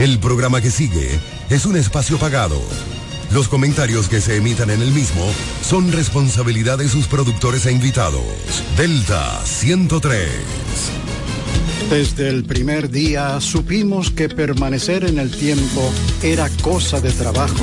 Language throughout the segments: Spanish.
El programa que sigue es un espacio pagado. Los comentarios que se emitan en el mismo son responsabilidad de sus productores e invitados. Delta 103. Desde el primer día supimos que permanecer en el tiempo era cosa de trabajo.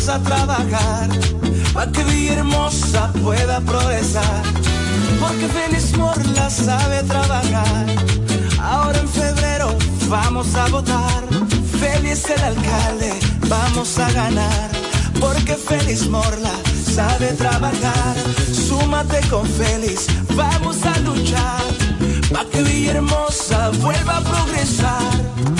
Vamos a trabajar. Para que Villahermosa pueda progresar. Porque Félix Morla sabe trabajar. Ahora en febrero vamos a votar. Félix el alcalde, vamos a ganar. Porque Félix Morla sabe trabajar. Súmate con Félix, vamos a luchar. Pa' que Villahermosa vuelva a progresar.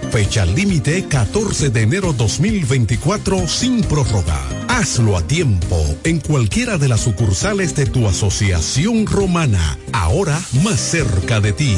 Fecha límite 14 de enero 2024 sin prórroga. Hazlo a tiempo en cualquiera de las sucursales de tu asociación romana, ahora más cerca de ti.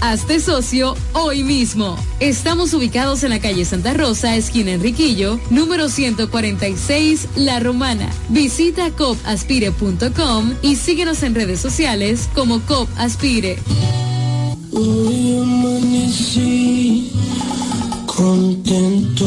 Hazte socio hoy mismo. Estamos ubicados en la calle Santa Rosa, esquina Enriquillo, número 146, La Romana. Visita copaspire.com y síguenos en redes sociales como COP Aspire. Hoy amanecí contento.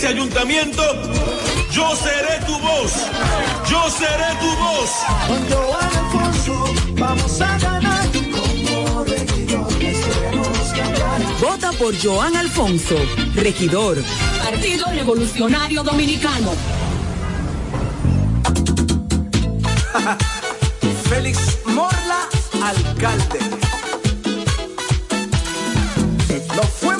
ese ayuntamiento, yo seré tu voz. Yo seré tu voz. Con Joan Alfonso vamos a ganar. Como regidor. Vota por Joan Alfonso, regidor. Partido Revolucionario Dominicano. Félix Morla, alcalde. Nos fuimos.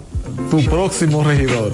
tu próximo regidor.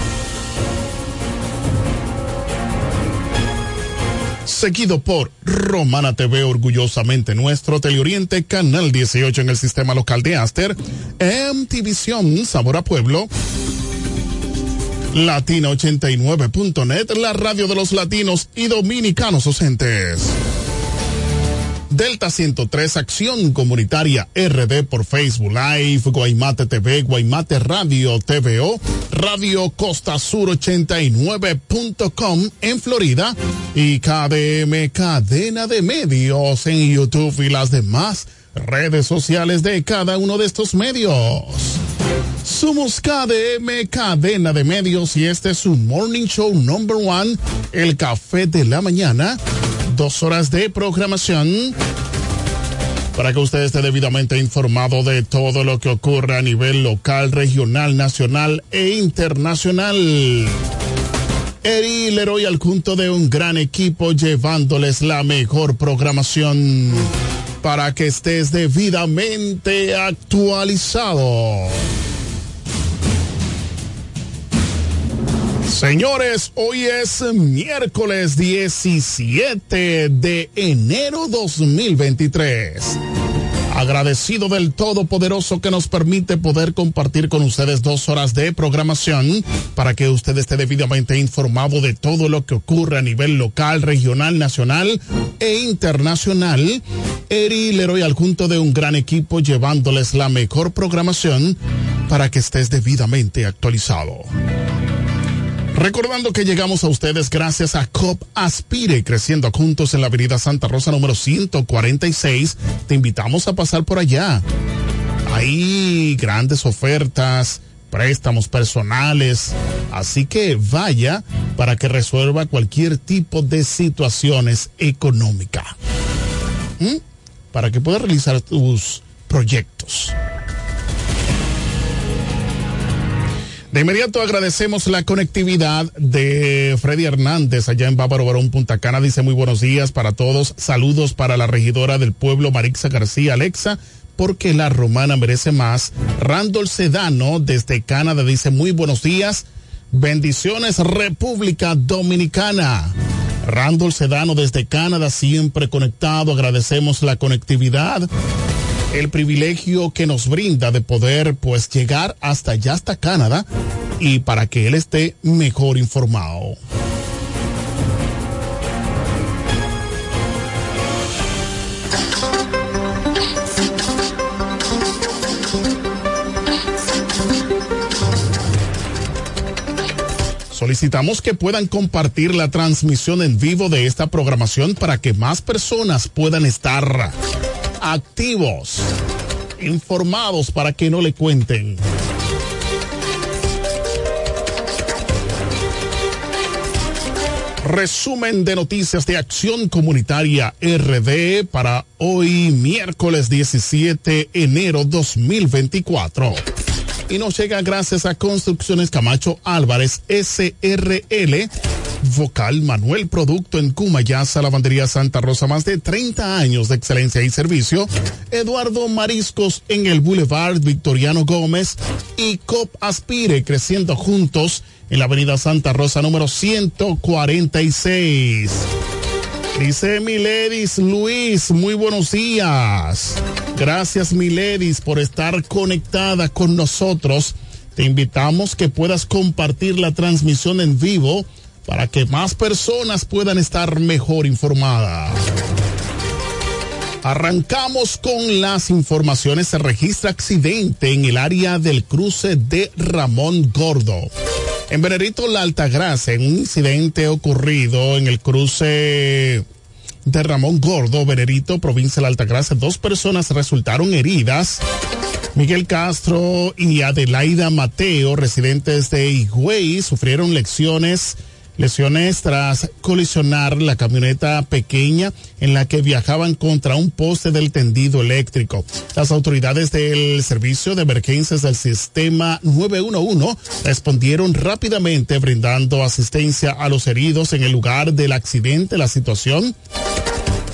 seguido por Romana TV, orgullosamente nuestro Teleoriente, Canal 18 en el sistema local de Aster, MTVision, Sabor a Pueblo, Latina89.net, la radio de los latinos y dominicanos docentes. Delta 103 Acción Comunitaria RD por Facebook Live, Guaymate TV, Guaymate Radio TVO, Radio Costa Sur 89.com en Florida y KDM Cadena de Medios en YouTube y las demás redes sociales de cada uno de estos medios. Somos KDM Cadena de Medios y este es un Morning Show Number One, el café de la mañana dos horas de programación para que usted esté debidamente informado de todo lo que ocurre a nivel local, regional, nacional e internacional. Eri Leroy al junto de un gran equipo llevándoles la mejor programación para que estés debidamente actualizado. Señores, hoy es miércoles 17 de enero 2023. Agradecido del Todopoderoso que nos permite poder compartir con ustedes dos horas de programación para que usted esté debidamente informado de todo lo que ocurre a nivel local, regional, nacional e internacional. Eri Leroy al junto de un gran equipo llevándoles la mejor programación para que estés debidamente actualizado. Recordando que llegamos a ustedes gracias a COP Aspire, creciendo juntos en la avenida Santa Rosa número 146. Te invitamos a pasar por allá. Hay grandes ofertas, préstamos personales. Así que vaya para que resuelva cualquier tipo de situaciones económicas. ¿Mm? Para que pueda realizar tus proyectos. De inmediato agradecemos la conectividad de Freddy Hernández allá en Bávaro Barón Punta Cana. Dice muy buenos días para todos. Saludos para la regidora del pueblo Marixa García Alexa porque la romana merece más. Randall Sedano desde Canadá dice muy buenos días. Bendiciones República Dominicana. Randall Sedano desde Canadá siempre conectado. Agradecemos la conectividad el privilegio que nos brinda de poder pues llegar hasta allá, hasta Canadá, y para que él esté mejor informado. Solicitamos que puedan compartir la transmisión en vivo de esta programación para que más personas puedan estar activos, informados para que no le cuenten. Resumen de noticias de Acción Comunitaria RD para hoy miércoles 17 enero 2024. Y nos llega gracias a Construcciones Camacho Álvarez SRL Vocal Manuel Producto en Cumayasa, Lavandería Santa Rosa, más de 30 años de excelencia y servicio. Eduardo Mariscos en el Boulevard Victoriano Gómez y COP Aspire creciendo juntos en la Avenida Santa Rosa número 146. Dice Miledis Luis, muy buenos días. Gracias Miledis por estar conectada con nosotros. Te invitamos que puedas compartir la transmisión en vivo para que más personas puedan estar mejor informadas. Arrancamos con las informaciones. Se registra accidente en el área del cruce de Ramón Gordo. En Benedito La Altagracia, en un incidente ocurrido en el cruce de Ramón Gordo, Benedito, provincia de La Altagracia, dos personas resultaron heridas. Miguel Castro y Adelaida Mateo, residentes de Higüey, sufrieron lecciones lesiones tras colisionar la camioneta pequeña en la que viajaban contra un poste del tendido eléctrico. Las autoridades del Servicio de Emergencias del Sistema 911 respondieron rápidamente brindando asistencia a los heridos en el lugar del accidente. La situación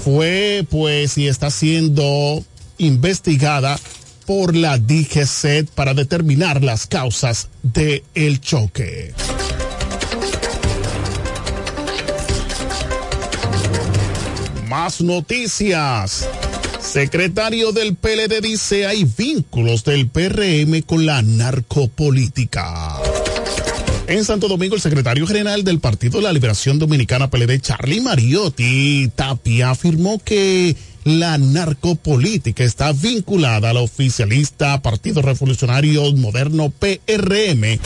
fue pues y está siendo investigada por la DGC para determinar las causas del el choque. Noticias. Secretario del PLD dice hay vínculos del PRM con la narcopolítica. En Santo Domingo, el secretario general del Partido de la Liberación Dominicana PLD, Charlie Mariotti Tapia, afirmó que la narcopolítica está vinculada al oficialista Partido Revolucionario Moderno PRM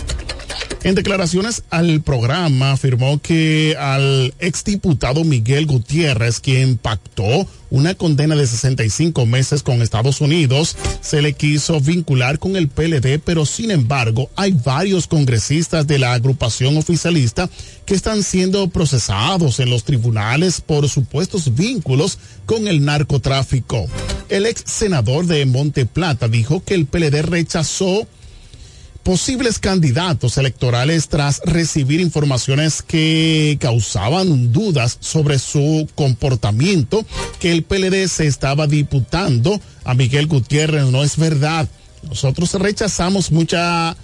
en declaraciones al programa afirmó que al exdiputado Miguel Gutiérrez, quien pactó una condena de 65 meses con Estados Unidos, se le quiso vincular con el PLD, pero sin embargo hay varios congresistas de la agrupación oficialista que están siendo procesados en los tribunales por supuestos vínculos con el narcotráfico. El ex senador de Monte Plata dijo que el PLD rechazó posibles candidatos electorales tras recibir informaciones que causaban dudas sobre su comportamiento, que el PLD se estaba diputando a Miguel Gutiérrez. No es verdad. Nosotros rechazamos mucha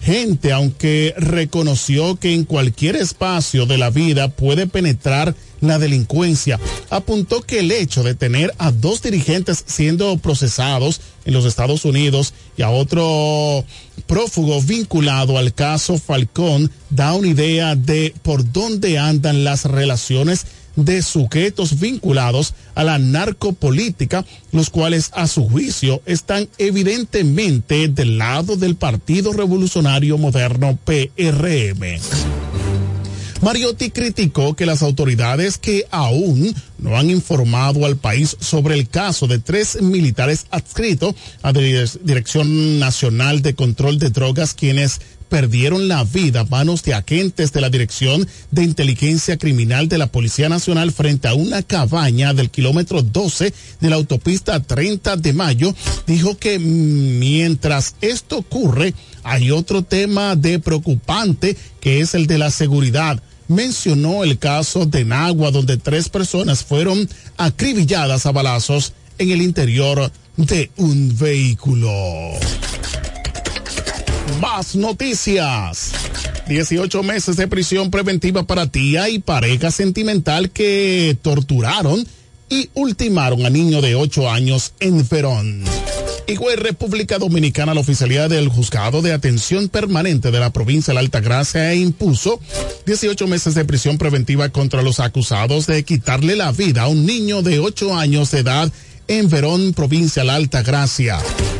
gente, aunque reconoció que en cualquier espacio de la vida puede penetrar la delincuencia. Apuntó que el hecho de tener a dos dirigentes siendo procesados en los Estados Unidos y a otro prófugo vinculado al caso Falcón da una idea de por dónde andan las relaciones de sujetos vinculados a la narcopolítica, los cuales a su juicio están evidentemente del lado del Partido Revolucionario Moderno PRM. Mariotti criticó que las autoridades que aún no han informado al país sobre el caso de tres militares adscritos a la Dirección Nacional de Control de Drogas quienes perdieron la vida a manos de agentes de la Dirección de Inteligencia Criminal de la Policía Nacional frente a una cabaña del kilómetro 12 de la autopista 30 de mayo, dijo que mientras esto ocurre, hay otro tema de preocupante que es el de la seguridad. Mencionó el caso de Nagua, donde tres personas fueron acribilladas a balazos en el interior de un vehículo. Más noticias. 18 meses de prisión preventiva para tía y pareja sentimental que torturaron y ultimaron a niño de 8 años en Verón. Igual República Dominicana, la oficialidad del Juzgado de Atención Permanente de la provincia de la Altagracia impuso 18 meses de prisión preventiva contra los acusados de quitarle la vida a un niño de 8 años de edad en Verón, provincia de la Altagracia.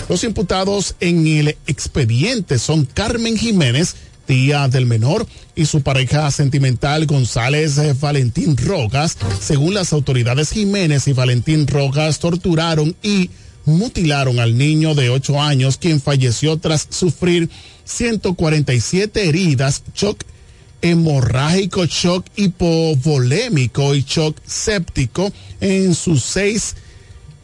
Los imputados en el expediente son Carmen Jiménez, tía del menor, y su pareja sentimental González Valentín Rojas. Según las autoridades, Jiménez y Valentín Rojas torturaron y mutilaron al niño de 8 años, quien falleció tras sufrir 147 heridas, shock hemorrágico, shock hipovolémico y shock séptico en sus seis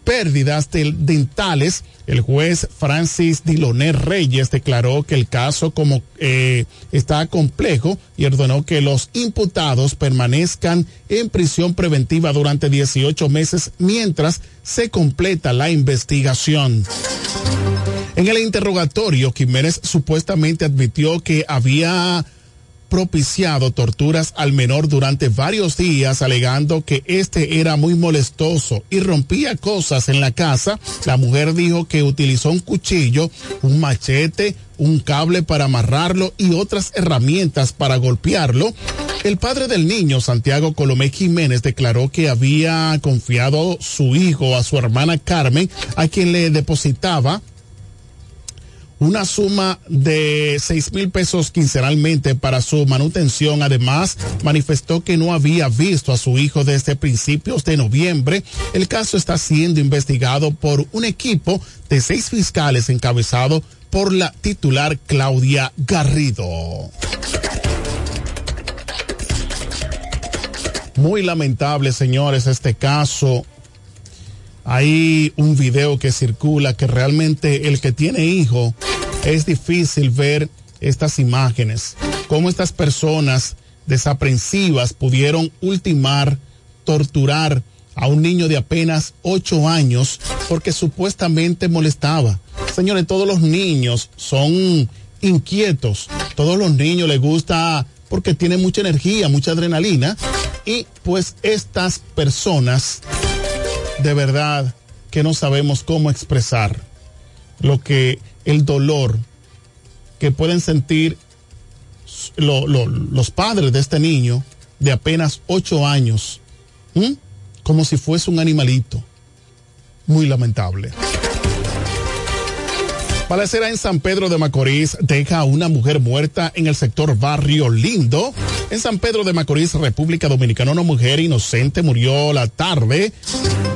pérdidas dentales. El juez Francis Diloné Reyes declaró que el caso como eh, está complejo y ordenó que los imputados permanezcan en prisión preventiva durante 18 meses mientras se completa la investigación. En el interrogatorio, Jiménez supuestamente admitió que había propiciado torturas al menor durante varios días, alegando que este era muy molestoso y rompía cosas en la casa. La mujer dijo que utilizó un cuchillo, un machete, un cable para amarrarlo y otras herramientas para golpearlo. El padre del niño, Santiago Colomé Jiménez, declaró que había confiado su hijo a su hermana Carmen, a quien le depositaba una suma de seis mil pesos quincenalmente para su manutención. Además, manifestó que no había visto a su hijo desde principios de noviembre. El caso está siendo investigado por un equipo de seis fiscales encabezado por la titular Claudia Garrido. Muy lamentable, señores, este caso hay un video que circula que realmente el que tiene hijo es difícil ver estas imágenes, cómo estas personas desaprensivas pudieron ultimar, torturar a un niño de apenas ocho años porque supuestamente molestaba. Señores, todos los niños son inquietos, todos los niños les gusta porque tienen mucha energía, mucha adrenalina. Y pues estas personas de verdad que no sabemos cómo expresar lo que el dolor que pueden sentir los padres de este niño de apenas ocho años, como si fuese un animalito. Muy lamentable. Balacera en San Pedro de Macorís deja a una mujer muerta en el sector Barrio Lindo. En San Pedro de Macorís, República Dominicana, una mujer inocente murió la tarde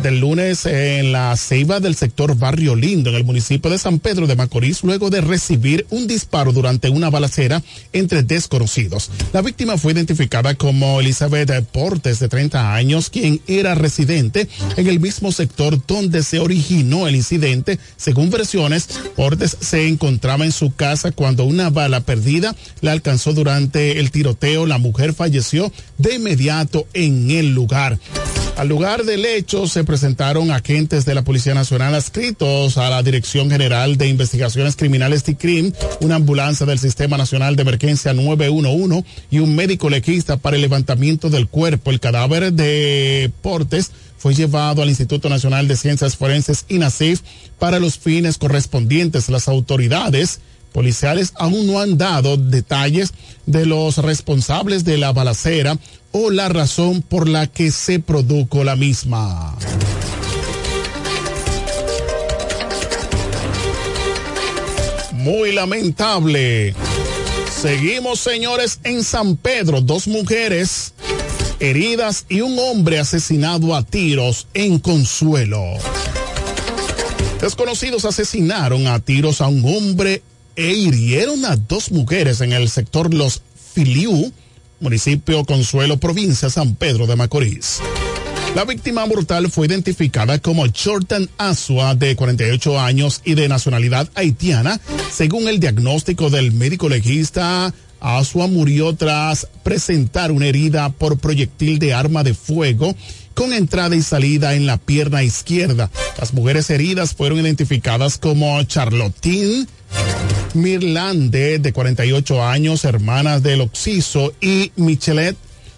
del lunes en la ceiba del sector Barrio Lindo, en el municipio de San Pedro de Macorís, luego de recibir un disparo durante una balacera entre desconocidos. La víctima fue identificada como Elizabeth Portes, de 30 años, quien era residente en el mismo sector donde se originó el incidente. Según versiones, Portes se encontraba en su casa cuando una bala perdida la alcanzó durante el tiroteo. La mujer falleció de inmediato en el lugar. Al lugar del hecho se presentaron agentes de la Policía Nacional adscritos a la Dirección General de Investigaciones Criminales TICRIM, una ambulancia del Sistema Nacional de Emergencia 911 y un médico legista para el levantamiento del cuerpo. El cadáver de Portes fue llevado al Instituto Nacional de Ciencias Forenses INACIF para los fines correspondientes. Las autoridades policiales aún no han dado detalles de los responsables de la balacera o la razón por la que se produjo la misma. Muy lamentable. Seguimos, señores, en San Pedro. Dos mujeres heridas y un hombre asesinado a tiros en Consuelo. Desconocidos asesinaron a tiros a un hombre e hirieron a dos mujeres en el sector Los Filiú, municipio Consuelo, provincia San Pedro de Macorís. La víctima mortal fue identificada como Jordan Asua, de 48 años y de nacionalidad haitiana. Según el diagnóstico del médico legista, Asua murió tras presentar una herida por proyectil de arma de fuego con entrada y salida en la pierna izquierda. Las mujeres heridas fueron identificadas como Charlottine Mirlande, de 48 años, hermanas del Oxiso, y Michelet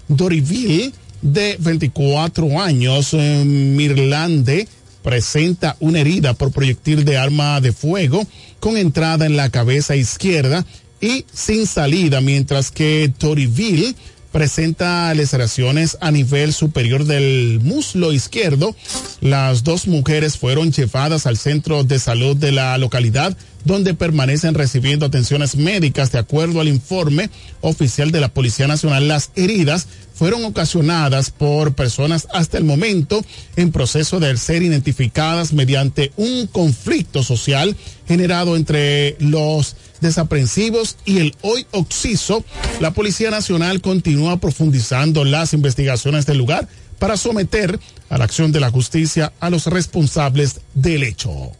Doriville, de 24 años. Eh, Mirlande presenta una herida por proyectil de arma de fuego con entrada en la cabeza izquierda y sin salida, mientras que Toriville presenta laceraciones a nivel superior del muslo izquierdo. Las dos mujeres fueron llevadas al centro de salud de la localidad donde permanecen recibiendo atenciones médicas de acuerdo al informe oficial de la Policía Nacional. Las heridas fueron ocasionadas por personas hasta el momento en proceso de ser identificadas mediante un conflicto social generado entre los desaprensivos y el hoy Oxiso. La Policía Nacional continúa profundizando las investigaciones del lugar para someter a la acción de la justicia a los responsables del hecho.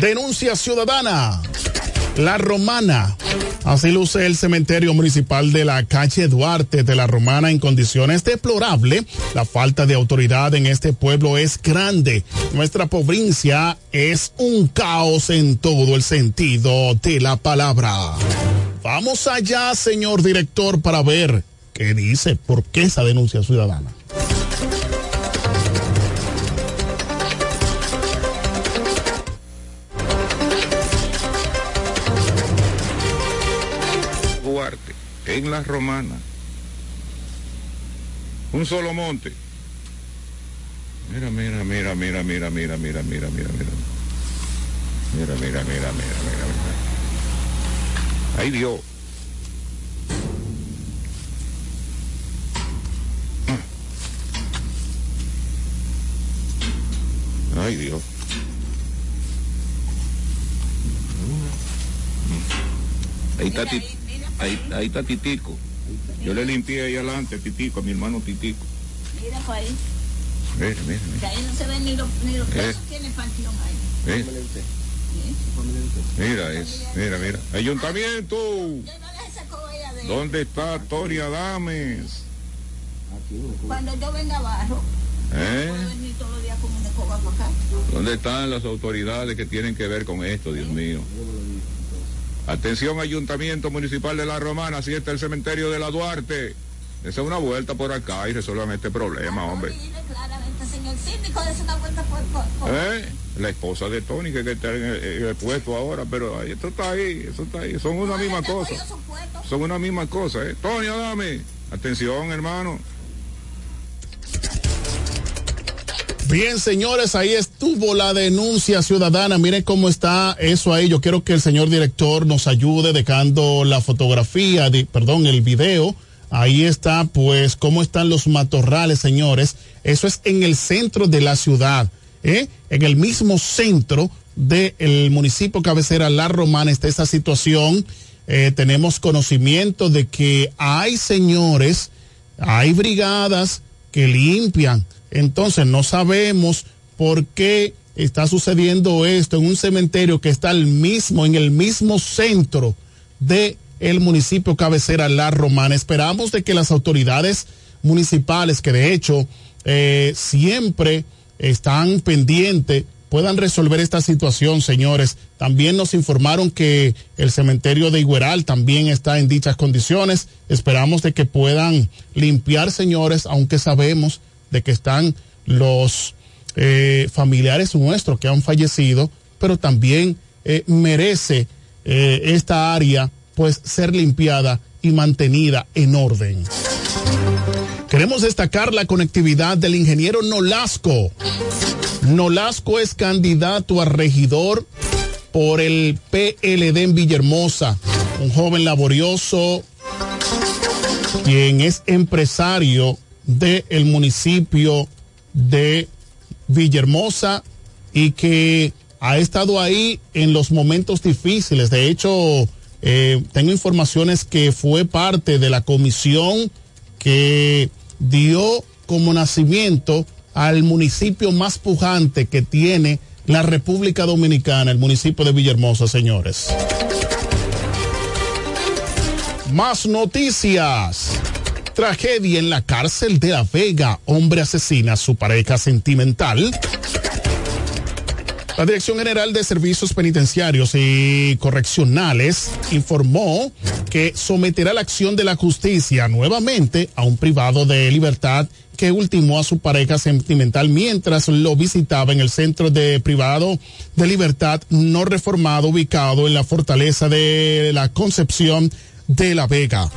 Denuncia ciudadana. La Romana. Así luce el cementerio municipal de la calle Duarte de la Romana en condiciones deplorables. La falta de autoridad en este pueblo es grande. Nuestra provincia es un caos en todo el sentido de la palabra. Vamos allá, señor director, para ver qué dice, por qué esa denuncia ciudadana. En la Romana. Un solo monte. Mira, mira, mira, mira, mira, mira, mira, mira, mira, mira. Mira, mira, mira, mira, mira, mira. Ay Dios. Ay Dios. Ahí está, Ti- ahí, ahí está Titico. Yo le limpié ahí adelante, Titico, a mi hermano Titico. Mira para ahí, Mira, mira, que mira. ahí no se ven ni los, ni los Eh. pesos, tiene panteón ahí. Mira, mira, es, mira, mira. Ayuntamiento. ¿Dónde está Tony Adames? Cuando yo venga abajo, ¿Eh? puedo venir todos los días con una escoba para acá. ¿Dónde están las autoridades que tienen que ver con esto, Dios mío? Atención, Ayuntamiento Municipal de La Romana, así está el cementerio de la Duarte. Esa es una vuelta por acá y resuelvan este problema, hombre. Dile claramente, señor síndico, des una vuelta por... por, por- ¿Eh? La esposa de Tony que, está en el, en el puesto ahora, pero esto está ahí, eso está ahí, son una misma cosa. Son una misma cosa, ¿eh? Tony, dame. Atención, hermano. Bien, señores, ahí estuvo la denuncia ciudadana. Miren cómo está eso ahí. Yo quiero que el señor director nos ayude dejando la fotografía, perdón, el video. Ahí está, pues, cómo están los matorrales, señores. Eso es en el centro de la ciudad, ¿eh? En el mismo centro del municipio cabecera La Romana está esa situación. Eh, tenemos conocimiento de que hay señores, hay brigadas que limpian. Entonces no sabemos por qué está sucediendo esto en un cementerio que está al mismo, en el mismo centro de el municipio cabecera La Romana. Esperamos de que las autoridades municipales, que de hecho eh, siempre están pendientes, puedan resolver esta situación, señores. También nos informaron que el cementerio de Igueral también está en dichas condiciones. Esperamos de que puedan limpiar, señores, aunque sabemos de que están los eh, familiares nuestros que han fallecido, pero también eh, merece eh, esta área pues ser limpiada y mantenida en orden. Queremos destacar la conectividad del ingeniero Nolasco Nolasco es candidato a regidor por el PLD en Villahermosa. Un joven laborioso quien es empresario del municipio de Villahermosa y que ha estado ahí en los momentos difíciles. De hecho, eh, tengo informaciones que fue parte de la comisión que dio como nacimiento al municipio más pujante que tiene la República Dominicana, el municipio de Villahermosa, señores. Más noticias. Tragedia en la cárcel de La Vega. Hombre asesina a su pareja sentimental. La Dirección General de Servicios Penitenciarios y Correccionales informó que someterá la acción de la justicia nuevamente a un privado de libertad que ultimó a su pareja sentimental mientras lo visitaba en el centro de privado de libertad no reformado ubicado en la fortaleza de la Concepción de La Vega.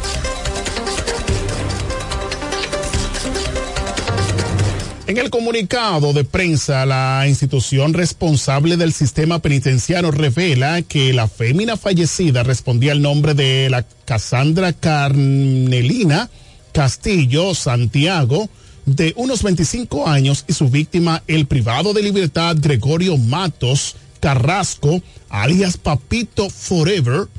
En el comunicado de prensa, la institución responsable del sistema penitenciario revela que la fémina fallecida respondía al nombre de la Cassandra Carnelina Castillo Santiago, de unos 25 años, y su víctima, el privado de libertad Gregorio Matos Carrasco, alias Papito Forever,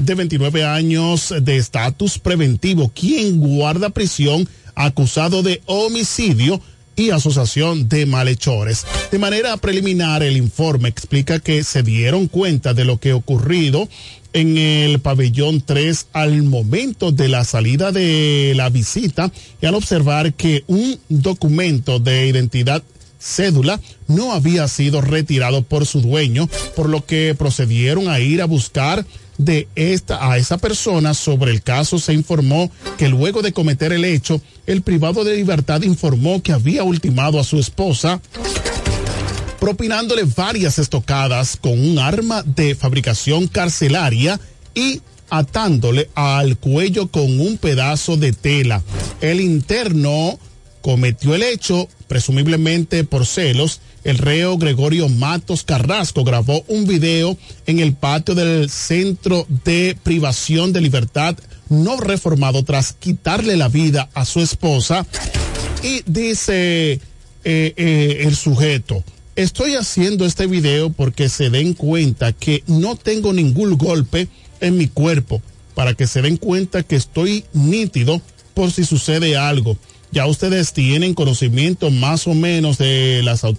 de 29 años de estatus preventivo, quien guarda prisión acusado de homicidio y asociación de malhechores. De manera preliminar, el informe explica que se dieron cuenta de lo que ocurrido en el pabellón 3 al momento de la salida de la visita y al observar que un documento de identidad cédula no había sido retirado por su dueño, por lo que procedieron a ir a buscar de esta a esa persona sobre el caso se informó que luego de cometer el hecho, el privado de libertad informó que había ultimado a su esposa propinándole varias estocadas con un arma de fabricación carcelaria y atándole al cuello con un pedazo de tela. El interno cometió el hecho, presumiblemente por celos, el reo Gregorio Matos Carrasco grabó un video en el patio del centro de privación de libertad no reformado tras quitarle la vida a su esposa y dice eh, eh, el sujeto, estoy haciendo este video porque se den cuenta que no tengo ningún golpe en mi cuerpo, para que se den cuenta que estoy nítido por si sucede algo. Ya ustedes tienen conocimiento más o menos de las autoridades